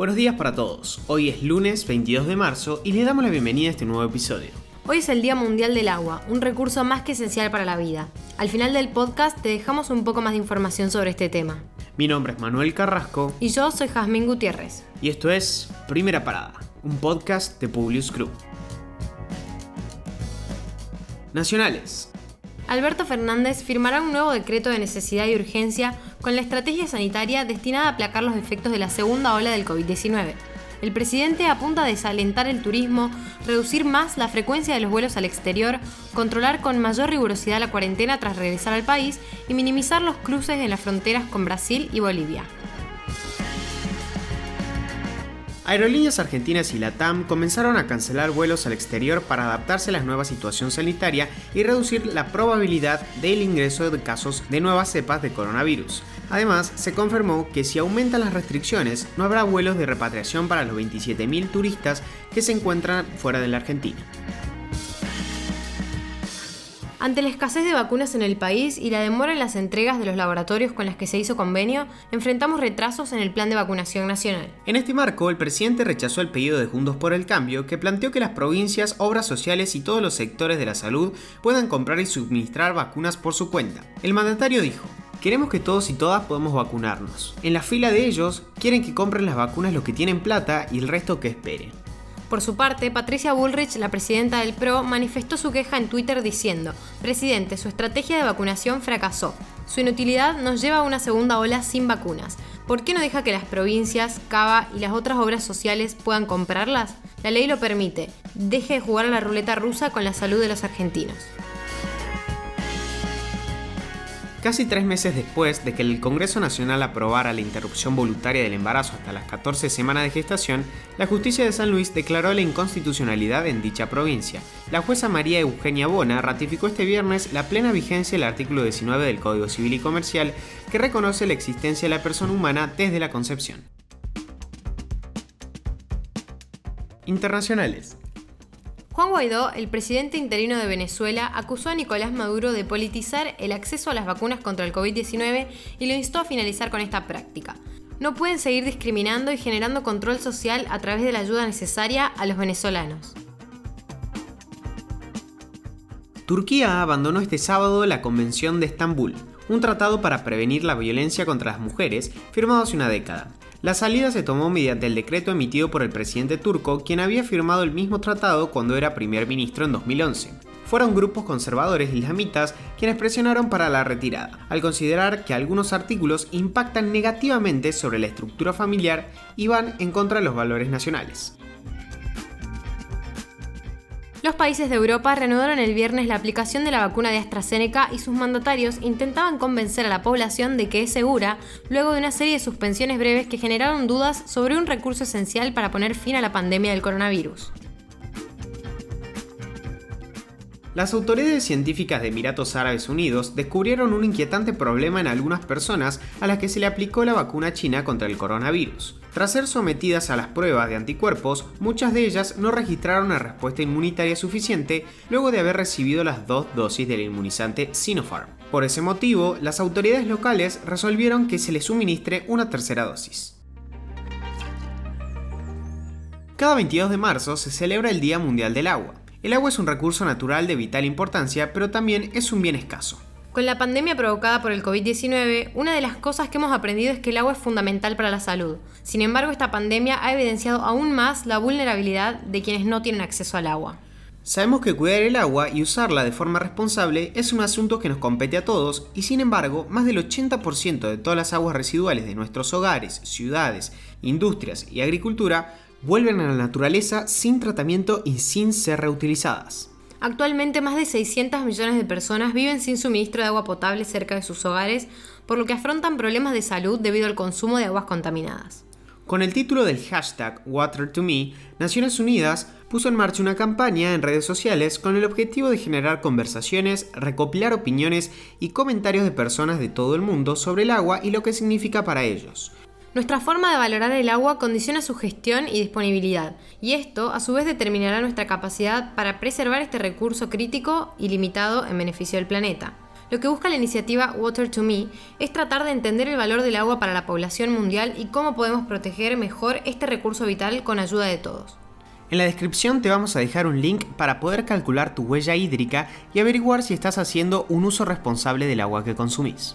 Buenos días para todos. Hoy es lunes 22 de marzo y les damos la bienvenida a este nuevo episodio. Hoy es el Día Mundial del Agua, un recurso más que esencial para la vida. Al final del podcast te dejamos un poco más de información sobre este tema. Mi nombre es Manuel Carrasco Y yo soy Jazmín Gutiérrez. y esto es Primera Parada, un podcast de Publius Group. Nacionales. Alberto Fernández firmará un nuevo decreto de necesidad y urgencia con la estrategia sanitaria destinada a aplacar los efectos de la segunda ola del COVID-19. El presidente apunta a desalentar el turismo, reducir más la frecuencia de los vuelos al exterior, controlar con mayor rigurosidad la cuarentena tras regresar al país y minimizar los cruces en las fronteras con Brasil y Bolivia. Aerolíneas Argentinas y Latam comenzaron a cancelar vuelos al exterior para adaptarse a la nueva situación sanitaria y reducir la probabilidad del ingreso de casos de nuevas cepas de coronavirus. Además, se confirmó que si aumentan las restricciones, no habrá vuelos de repatriación para los 27.000 turistas que se encuentran fuera de la Argentina. Ante la escasez de vacunas en el país y la demora en las entregas de los laboratorios con las que se hizo convenio, enfrentamos retrasos en el plan de vacunación nacional. En este marco, el presidente rechazó el pedido de Juntos por el Cambio, que planteó que las provincias, obras sociales y todos los sectores de la salud puedan comprar y suministrar vacunas por su cuenta. El mandatario dijo, Queremos que todos y todas podamos vacunarnos. En la fila de ellos, quieren que compren las vacunas los que tienen plata y el resto que esperen. Por su parte, Patricia Bullrich, la presidenta del PRO, manifestó su queja en Twitter diciendo, Presidente, su estrategia de vacunación fracasó. Su inutilidad nos lleva a una segunda ola sin vacunas. ¿Por qué no deja que las provincias, Cava y las otras obras sociales puedan comprarlas? La ley lo permite. Deje de jugar a la ruleta rusa con la salud de los argentinos. Casi tres meses después de que el Congreso Nacional aprobara la interrupción voluntaria del embarazo hasta las 14 semanas de gestación, la justicia de San Luis declaró la inconstitucionalidad en dicha provincia. La jueza María Eugenia Bona ratificó este viernes la plena vigencia del artículo 19 del Código Civil y Comercial que reconoce la existencia de la persona humana desde la concepción. Internacionales. Juan Guaidó, el presidente interino de Venezuela, acusó a Nicolás Maduro de politizar el acceso a las vacunas contra el COVID-19 y lo instó a finalizar con esta práctica. No pueden seguir discriminando y generando control social a través de la ayuda necesaria a los venezolanos. Turquía abandonó este sábado la Convención de Estambul, un tratado para prevenir la violencia contra las mujeres firmado hace una década. La salida se tomó mediante el decreto emitido por el presidente turco, quien había firmado el mismo tratado cuando era primer ministro en 2011. Fueron grupos conservadores islamitas quienes presionaron para la retirada, al considerar que algunos artículos impactan negativamente sobre la estructura familiar y van en contra de los valores nacionales. Los países de Europa reanudaron el viernes la aplicación de la vacuna de AstraZeneca y sus mandatarios intentaban convencer a la población de que es segura luego de una serie de suspensiones breves que generaron dudas sobre un recurso esencial para poner fin a la pandemia del coronavirus. Las autoridades científicas de Emiratos Árabes Unidos descubrieron un inquietante problema en algunas personas a las que se le aplicó la vacuna china contra el coronavirus. Tras ser sometidas a las pruebas de anticuerpos, muchas de ellas no registraron una respuesta inmunitaria suficiente luego de haber recibido las dos dosis del inmunizante Sinopharm. Por ese motivo, las autoridades locales resolvieron que se les suministre una tercera dosis. Cada 22 de marzo se celebra el Día Mundial del Agua. El agua es un recurso natural de vital importancia, pero también es un bien escaso. Con la pandemia provocada por el COVID-19, una de las cosas que hemos aprendido es que el agua es fundamental para la salud. Sin embargo, esta pandemia ha evidenciado aún más la vulnerabilidad de quienes no tienen acceso al agua. Sabemos que cuidar el agua y usarla de forma responsable es un asunto que nos compete a todos y sin embargo, más del 80% de todas las aguas residuales de nuestros hogares, ciudades, industrias y agricultura vuelven a la naturaleza sin tratamiento y sin ser reutilizadas. Actualmente más de 600 millones de personas viven sin suministro de agua potable cerca de sus hogares, por lo que afrontan problemas de salud debido al consumo de aguas contaminadas. Con el título del hashtag WaterToMe, Naciones Unidas puso en marcha una campaña en redes sociales con el objetivo de generar conversaciones, recopilar opiniones y comentarios de personas de todo el mundo sobre el agua y lo que significa para ellos. Nuestra forma de valorar el agua condiciona su gestión y disponibilidad, y esto a su vez determinará nuestra capacidad para preservar este recurso crítico y limitado en beneficio del planeta. Lo que busca la iniciativa Water to Me es tratar de entender el valor del agua para la población mundial y cómo podemos proteger mejor este recurso vital con ayuda de todos. En la descripción te vamos a dejar un link para poder calcular tu huella hídrica y averiguar si estás haciendo un uso responsable del agua que consumís.